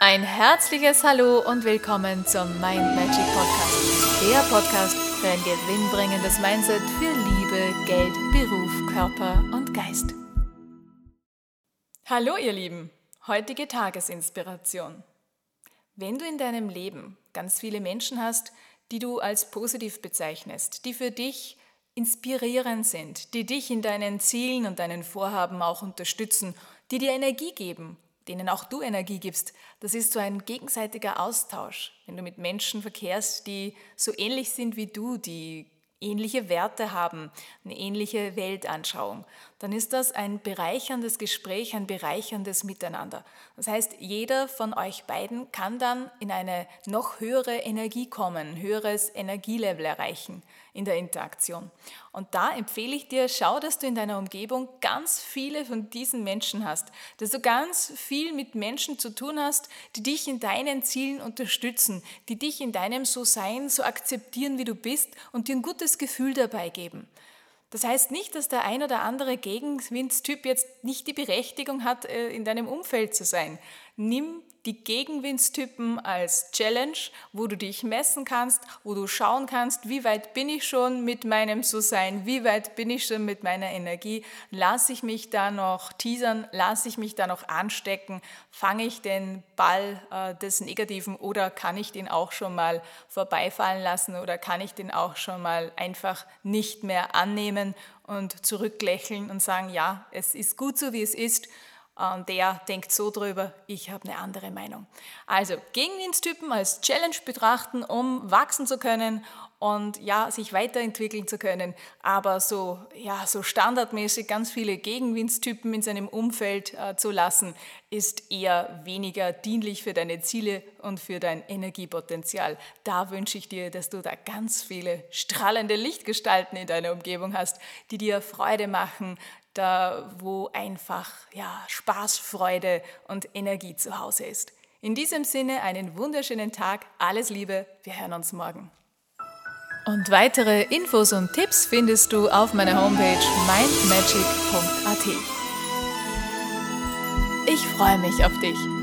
Ein herzliches Hallo und willkommen zum Mind Magic Podcast. Der Podcast für ein gewinnbringendes Mindset für Liebe, Geld, Beruf, Körper und Geist. Hallo ihr Lieben, heutige Tagesinspiration. Wenn du in deinem Leben ganz viele Menschen hast, die du als positiv bezeichnest, die für dich inspirierend sind, die dich in deinen Zielen und deinen Vorhaben auch unterstützen, die dir Energie geben denen auch du Energie gibst. Das ist so ein gegenseitiger Austausch. Wenn du mit Menschen verkehrst, die so ähnlich sind wie du, die ähnliche Werte haben, eine ähnliche Weltanschauung, dann ist das ein bereicherndes Gespräch, ein bereicherndes Miteinander. Das heißt, jeder von euch beiden kann dann in eine noch höhere Energie kommen, höheres Energielevel erreichen in der Interaktion. Und da empfehle ich dir, schau, dass du in deiner Umgebung ganz viele von diesen Menschen hast, dass du ganz viel mit Menschen zu tun hast, die dich in deinen Zielen unterstützen, die dich in deinem So-Sein so akzeptieren, wie du bist und dir ein gutes Gefühl dabei geben. Das heißt nicht, dass der ein oder andere Gegenwindstyp jetzt nicht die Berechtigung hat, äh, in deinem Umfeld zu sein. Nimm die Gegenwindstypen als Challenge, wo du dich messen kannst, wo du schauen kannst, wie weit bin ich schon mit meinem So-Sein, wie weit bin ich schon mit meiner Energie, lasse ich mich da noch teasern, lasse ich mich da noch anstecken, fange ich den Ball äh, des Negativen oder kann ich den auch schon mal vorbeifallen lassen oder kann ich den auch schon mal einfach nicht mehr annehmen und zurücklächeln und sagen, ja, es ist gut so, wie es ist der denkt so drüber, ich habe eine andere Meinung. Also Gegenwindstypen als Challenge betrachten, um wachsen zu können und ja, sich weiterentwickeln zu können. Aber so, ja, so standardmäßig ganz viele Gegenwindstypen in seinem Umfeld äh, zu lassen, ist eher weniger dienlich für deine Ziele und für dein Energiepotenzial. Da wünsche ich dir, dass du da ganz viele strahlende Lichtgestalten in deiner Umgebung hast, die dir Freude machen, da wo einfach ja, Spaß, Freude und Energie zu Hause ist. In diesem Sinne einen wunderschönen Tag, alles Liebe, wir hören uns morgen. Und weitere Infos und Tipps findest du auf meiner Homepage mindmagic.at. Ich freue mich auf dich.